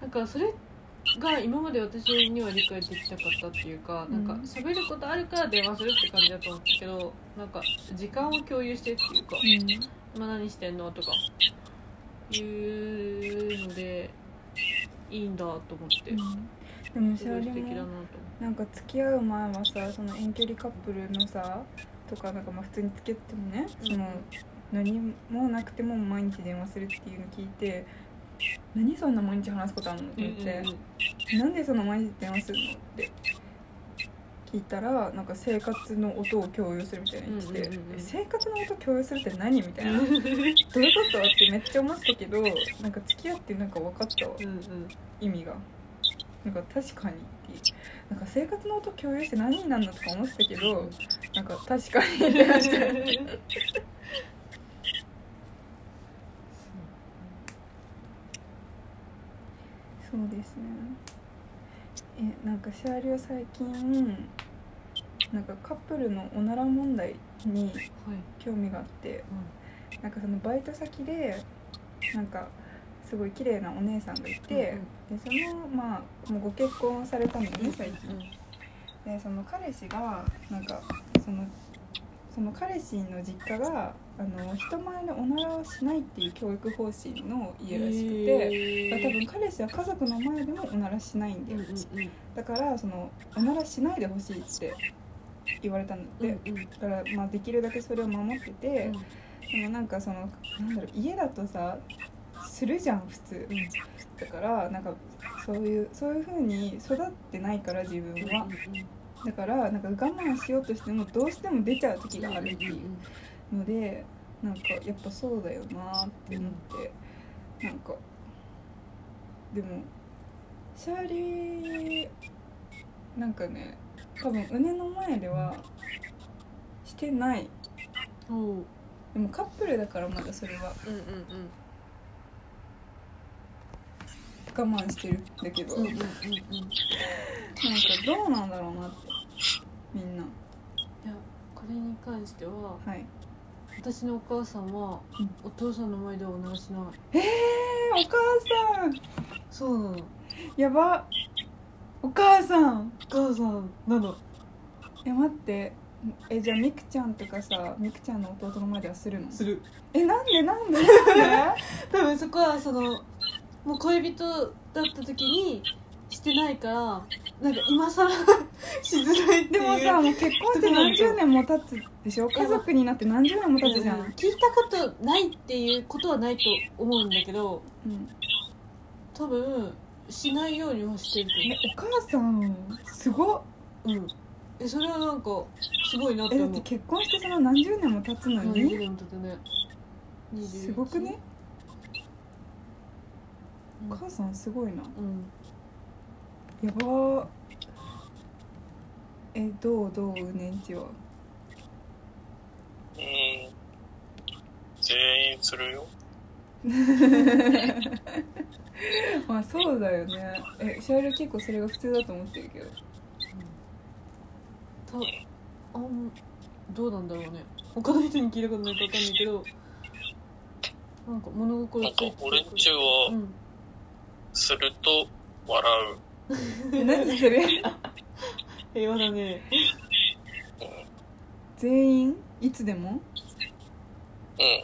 なんかそれが今まで私には理解できなかったっていうか、うんなんか喋ることあるから電話するって感じだと思ったけどなんか時間を共有してっていうかうん「今何してんの?」とかいうのでいいんだと思って、でもシャーリすごい素敵だなとなんか付き合う前はさその遠距離カップルのさとかなんかまあ普通に付き合ってもねその何もなくても毎日電話するっていうの聞いて何そんな毎日話すことあるのってうん言って、うんうんなんでそんな毎日電話するのって聞いたらなんか生活の音を共有するみたいに言ってて、うんうんうんうん。え生活の音共有するって何みたいな。どういうことってめっちゃ思ってたけどなんか付き合ってなんか分かったわ。うんうん。意味が。なんか確かにってなんか生活の音共有して何になるのとか思ってたけどなんか確かにってなっちゃうそうですね。えなんかシャーリは最近なんかカップルのおなら問題にはい、興味があってなんかそのバイト先でなんかすごい綺麗なお姉さんがいて、でそのまあもうご結婚されたのね最近。でその彼氏がなんかそのその彼氏の実家があの人前でおならをしないっていう教育方針の家らしくて、だから多分彼氏は家族の前でもおならしないんだよ、だからそのおならしないでほしいって言われたんだって、だからまあできるだけそれを守ってて、でもなんかそのなんだろう家だとさするじゃん普通。だからなんかそういうそういう風に育ってないから自分は。だからなんか我慢しようとしてもどうしても出ちゃう時があるっていうのでなんかやっぱそうだよなって思ってなんかでもシャーリーなんかね多分胸の前ではしてない。うん。でもカップルだからまだそれは。うんうん我慢してるんだけど、うんうんなんかうん。うんどうなんだろうなってみんな。いやこれに関してははい私のお母さんはうん。お父さんの前ではおならしない。えー、お母さん。そうなの。やば。お母さん。お母さん。なの。え待って。えじゃあみくちゃんとかさみくちゃんの弟の前ではするの？する。えなんでなんで？なんで？多分そこはそのもう恋人だった時にしてないからなんか今更しづらいっていう。でもさもう結婚して何十年も経つでしょ？家族になって何十年も経つじゃん、聞いたことないっていうことはないと思うんだけどうん、多分しないようにはしてるとえお母さんすごっ。思ううん。えそれはなんかすごいなって思う。えだって結婚してその何十年も経つのうんに20年も経ってねすごくね？うん。お母さんすごいな。うんやばー。えどうどうねんちは？うん。全員するよ。まあそうだよね。えシャール結構それが普通だと思ってるけど。たあんどうなんだろうね。他の人に聞いたことないか分かんないけどなんか物心なんついてか俺んちうは、ん。すると笑う。え何それ？平和だねうん。全員？いつでも？うん。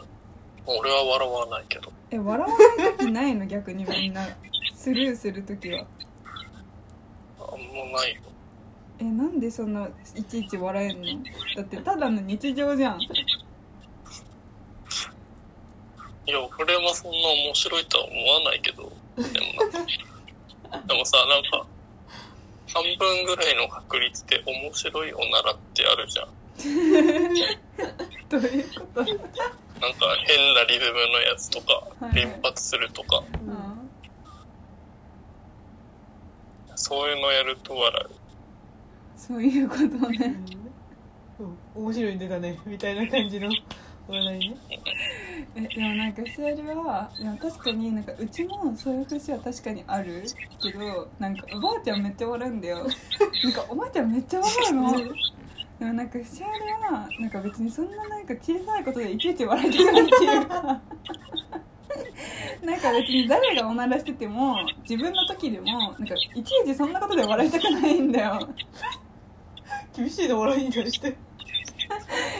俺は笑わないけど。え笑わない時ないの？逆にみんなスルーする時はあんまないよ。えなんでそんないちいち笑えんの？だってただの日常じゃんいや、俺はそんな面白いとは思わないけど。でもな。でもさ、なんか、半分ぐらいの確率で面白いおならってあるじゃん。どういうこと？なんか変なリズムのやつとか連発するとか、うん。あそういうのやると笑う。そういうことね。うん。面白いんでだね。みたいな感じの笑いね。えでもなんかシャールはでも確かになんかうちもそういう節は確かにある。けどなんかおばあちゃんめっちゃ笑うんだよ。なんかおばあちゃんめっちゃ笑うの。でもなんかシャールはなんか別にそんななんか小さいことでいちいち笑いたくないっていうか。なんか別に誰がおならしてても自分の時でもなんかいちいちそんなことで笑いたくないんだよ。厳しいの笑いに対して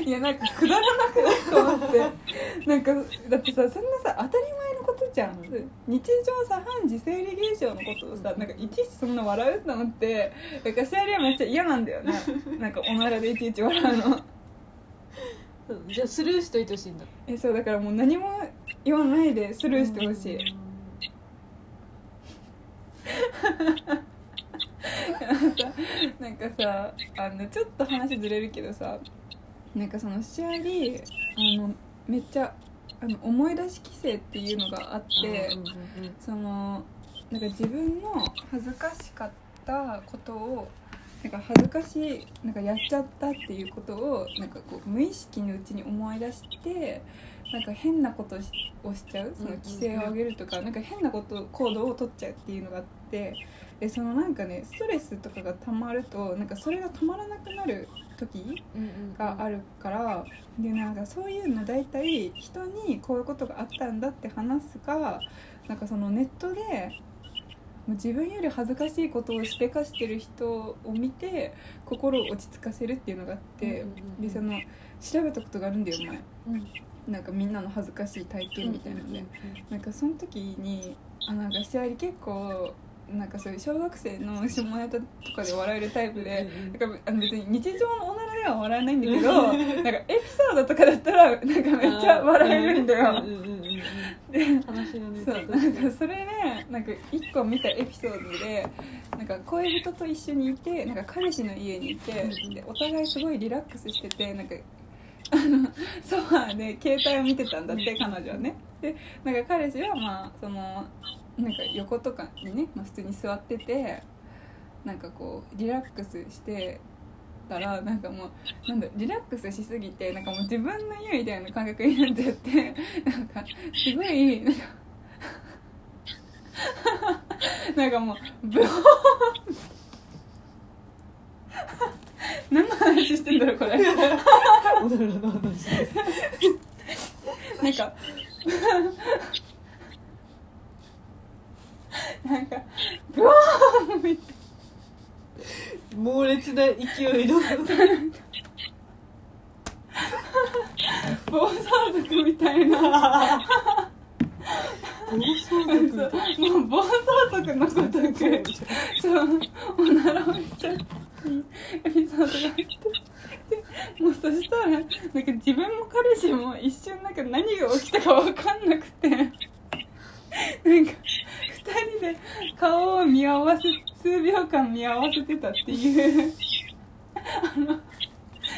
いやなんかくだらなくないと思って。なんかだってさそんなさ当たり前のことじゃん。日常茶飯事生理現象のことをさなんかいちいちそんな笑うと思ってなんかシャーリはめっちゃ嫌なんだよね。なんかおならでいちいち笑うの。うんじゃあスルーしといてほしいんだ。えそうだからもう何も言わないでスルーしてほしい。さ なんかさあのちょっと話ずれるけどさなんかそのシャーリあのめっちゃあの思い出し規制っていうのがあって、そのなんか自分の恥ずかしかったことをなんか恥ずかしいなんかやっちゃったっていうことをなんかこう無意識のうちに思い出してなんか変なことをしちゃうその規制を上げるとかなんか変なこと行動を取っちゃうっていうのがあってでそのなんかねストレスとかがたまるとなんかそれが止まらなくなる時があるからでなんかそういうの大体人にこういうことがあったんだって話すかなんかそのネットで自分より恥ずかしいことをしでかしてる人を見て心を落ち着かせるっていうのがあって、でその調べたことがあるんだよ前。うん。なんかみんなの恥ずかしい体験みたいなので、なんかその時にあなんか試合結構なんかそういう小学生の下ネタとかで笑えるタイプで。なんかあの別に日常のおならでは笑えないんだけどなんかエピソードとかだったらなんかめっちゃ笑えるんだよ。で話のネタそうなんかそれでなんか一個見たエピソードでなんか恋人と一緒にいてなんか彼氏の家にいてでお互いすごいリラックスしててなんかあのソファーで携帯を見てたんだって彼女はね。でなんか彼氏はまあそのなんか横とかにね、まあ、普通に座っててなんかこうリラックスしてたらなんかもうなんだリラックスしすぎてなんかもう自分の家みたいな感覚になっちゃってなんかすごいなんかなんかもうブオーン何の話してんだろうこれ。なんかおなんかブオーンみたい猛烈な勢いの。暴走族みたいな暴走そうもう暴走族のごとく。そうおならをしちゃうエピソードがあって。でもうそしたらなんか自分も彼氏も一瞬なんか何が起きたか分かんなくて。なんか二人で顔を見合わせ数秒間見合わせてたって。いうあの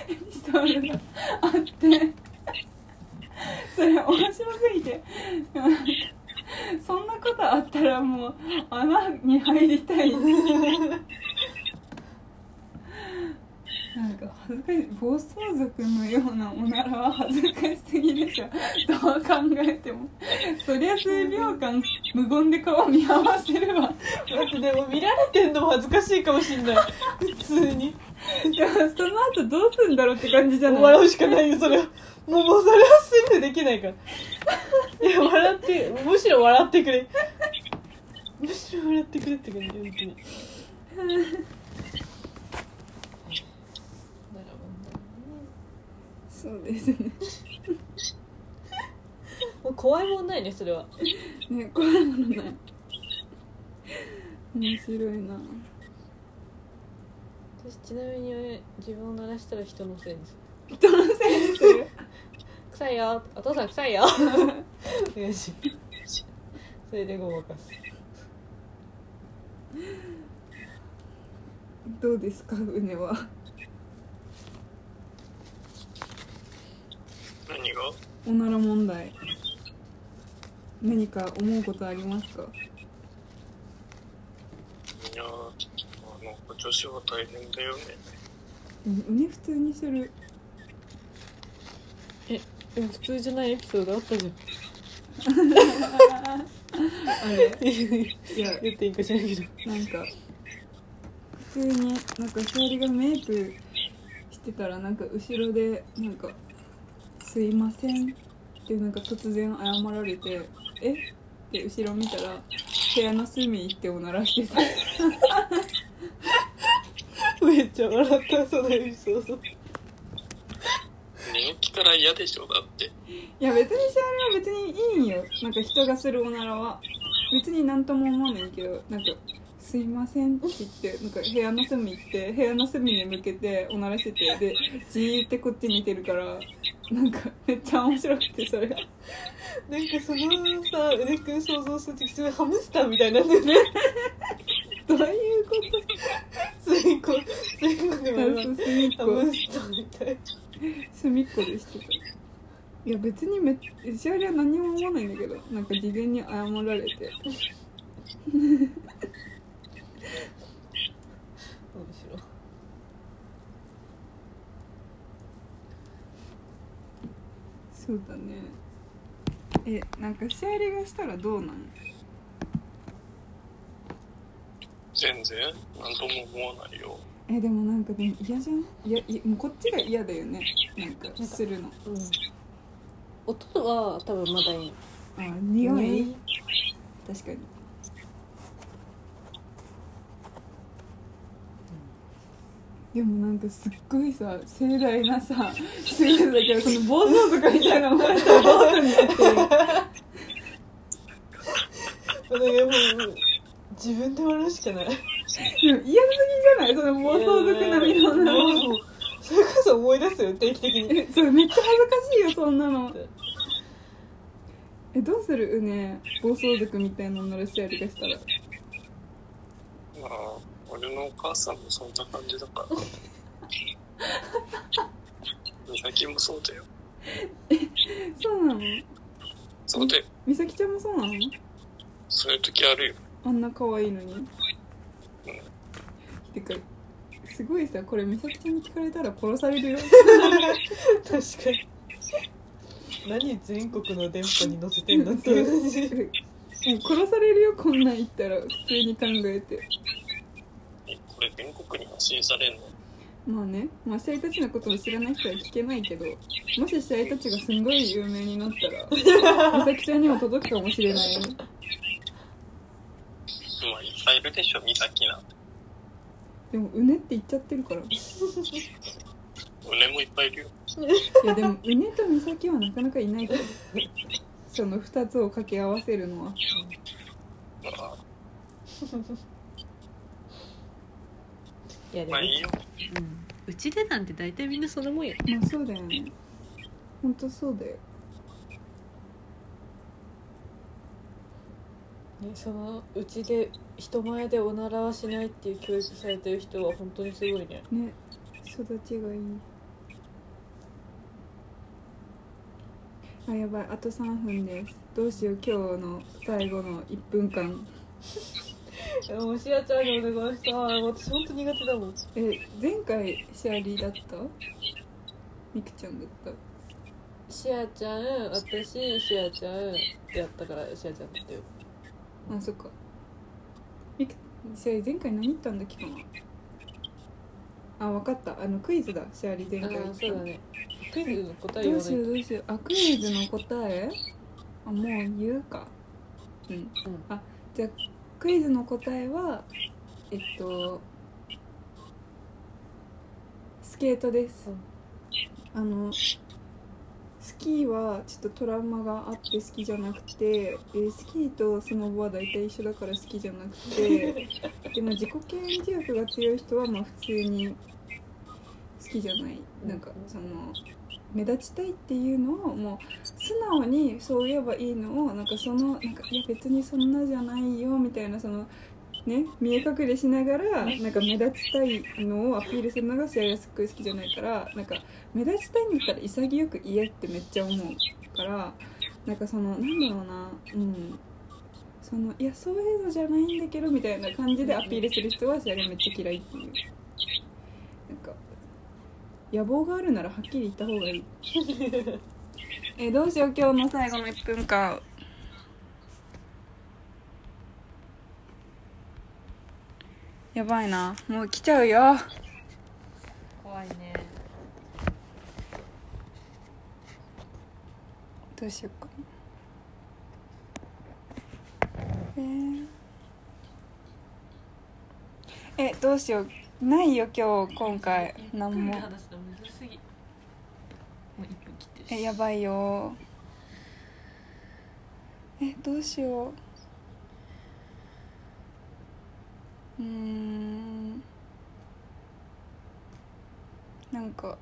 エピソードがあって。それ面白すぎて。そんなことあったらもう穴に入りたい。なんか恥ずかしい暴走族のようなおならは恥ずかしすぎでしょ。どう考えても。そりゃ数秒間無言で顔見合わせるわ。待ってでも見られてんのも恥ずかしいかもしんない。普通に。でもその後どうすんだろうって感じじゃない。笑うしかないよそれは。もうもうそれはスルーできないから。いや笑ってむしろ笑ってくれ。むしろ笑ってくれって感じ本当になるそうですね。もう怖いもんないねそれは。ねこれものない。面白いな。私ちなみに自分を鳴らしたら人のせいにする。人のせいにする？臭いよ。お父さん臭いよ。お願いし。それでごまかす。どうですかうねは何が？おなら問題。何か思うことありますか？いやーあの女子は大変だよね。うね普通にする。でも普通じゃないエピソードあったじゃん。あれ？いや。言っていいかしらんけど。なんか普通になんかしおりがメイクしてたらなんか後ろでなんか「すいません」ってなんか突然謝られて「え？っ?」て後ろ見たら部屋の隅行っておならしてた。めっちゃ笑ったそのエピソード。寝起きから嫌でしょだって。いや別にしおりは別にいいんよ。なんか人がするおならは。別になんとも思わないけどなんか「すいません」って言ってなんか部屋の隅行って部屋の隅に向けておならしててでじーってこっち見てるからなんかめっちゃ面白くてそれが。なんかそのさうねくん想像するときすごいハムスターみたいなんだよね。どういうこすいこすいこでともハこ。ムスターみたい。隅っこでしてた。いや別にめっしおりは何も思わないんだけどなんか事前に謝られて面白いそうだね。えなんかシェアリがしたらどうなの？全然？何とも思わないよ。えでもなんかでも嫌じゃん？いやいやもうこっちが嫌だよね。なんかするの。うん。音は多分まだいい。あ匂い、ね確かにでもなんかすっごいさ盛大なさスイーツだけどその暴走族みたいなのもらったらどうすんのっていう自分で笑うしかない。でも嫌すぎじゃない？その暴走族並みのなそれこそ思い出すよ定期的に。えそれめっちゃ恥ずかしいよそんなの。えどうする？うね暴走族みたいなのならシェアリがしたら。まあ俺のお母さんもそんな感じだから。美咲もそうだよ。そうなの？そうで。美咲ちゃんもそうなの？そういう時あるよ。あんな可愛いのに？てかすごいさこれ美咲ちゃんに聞かれたら殺されるよ。確かに。何全国の電波に乗せてんのっていう。感 じもう殺されるよこんなん言ったら。普通に考えて。えこれ全国に発信されんの？まあねまあ試合たちのことを知らない人は聞けないけどもし試合たちがすんごい有名になったら美咲ちゃんにも届くかもしれないよまあいっぱいいるでしょ美咲な。んてでもうねって言っちゃってるから。い俺もいっぱいいるよ。やでもうねと美咲はなかなかいないから。その2つを掛け合わせるのは。まあいやでもまあいいよ。うん。うちでなんて大体みんなそんなもんや。まあそうだよね。ほんとそうだよ。ね、そのうちで人前でおならはしないっていう教育されてる人は本当にすごいね。ね育ちがいいあやばい。あと3分です。どうしよう。今日の最後の1分間もうしあちゃんにお願いした。私本当苦手だもん。え前回シャーリーだった？みくちゃんだった？しあちゃん私しあちゃんやったからしあちゃんだったよ。あそっか。みくシャーリー前回何言ったんだっけかな？あ分かった。あのクイズだ。シャーリー前あ回。言ったあそうだね。クイズの答えどうしようどうしよう。あクイズの答え？あもう言うか。うん。うん。あじゃあクイズの答えはえっとスケートです、あのスキーはちょっとトラウマがあって好きじゃなくてでスキーとスノボは大体一緒だから好きじゃなくてでも自己顕示欲が強い人はまあ普通に好きじゃない。なんかその目立ちたいっていうのをもう素直にそう言えばいいのをなんかそのなんかいや別にそんなじゃないよみたいなそのね見え隠れしながらなんか目立ちたいのをアピールするのが試合がすっごい好きじゃないからなんか目立ちたいんだったら潔く言えってめっちゃ思うからなんかそのなんだろうなうん。そのいやそういうのじゃないんだけどみたいな感じでアピールする人は試合がめっちゃ嫌いっていう。なんか野望があるならはっきり言った方がいい。えどうしよう今日の最後の1分間。やばいな。もう来ちゃうよ。怖いね。どうしようか。なえー。えどうしよう。ないよ今日今回。何も話だむずすぎもう1分切ってるしえやばいよ。えどうしよう。うん。なんか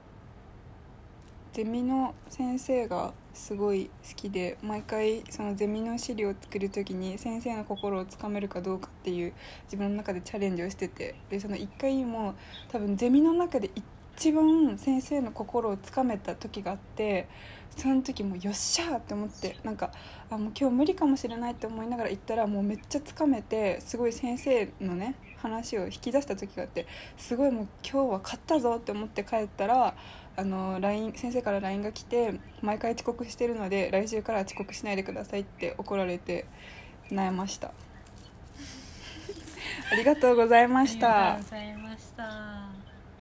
ゼミの先生がすごい好きで毎回そのゼミの資料を作る時に先生の心をつかめるかどうかっていう自分の中でチャレンジをしてて。でその1回も多分ゼミの中で一番先生の心をつかめた時があってその時もよっしゃーって思ってなんかあもう今日無理かもしれないって思いながら行ったらもうめっちゃつかめてすごい先生のね話を引き出した時があってすごいもう今日は勝ったぞって思って帰ったらあの LINE 先生から LINE が来て毎回遅刻してるので来週から遅刻しないでくださいって怒られて悩ました。ありがとうございました。